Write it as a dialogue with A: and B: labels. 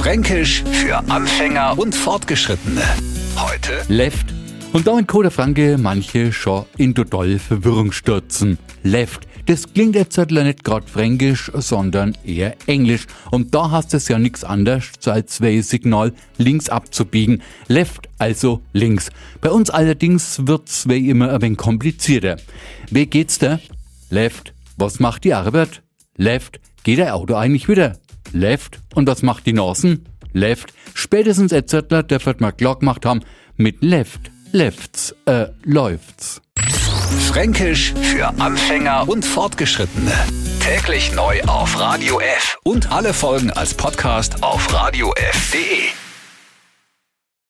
A: Fränkisch für Anfänger und Fortgeschrittene. Heute
B: Left. Und da in Code Franke manche schon in total Verwirrung stürzen. Left. Das klingt jetzt halt nicht grad fränkisch, sondern eher englisch. Und da hast es ja nichts anderes, als Way-Signal links abzubiegen. Left, also links. Bei uns allerdings wird's wie immer ein wenig komplizierter. Wie geht's da? Left. Was macht die Arbeit? Left. Geht der Auto eigentlich wieder? Left. Und was macht die Nasen? Left. Spätestens jetzt der wird mal klar gemacht haben, mit Left, Lefts, äh, läuft's.
A: Fränkisch für Anfänger und Fortgeschrittene. Täglich neu auf Radio F und alle Folgen als Podcast auf radiof.de.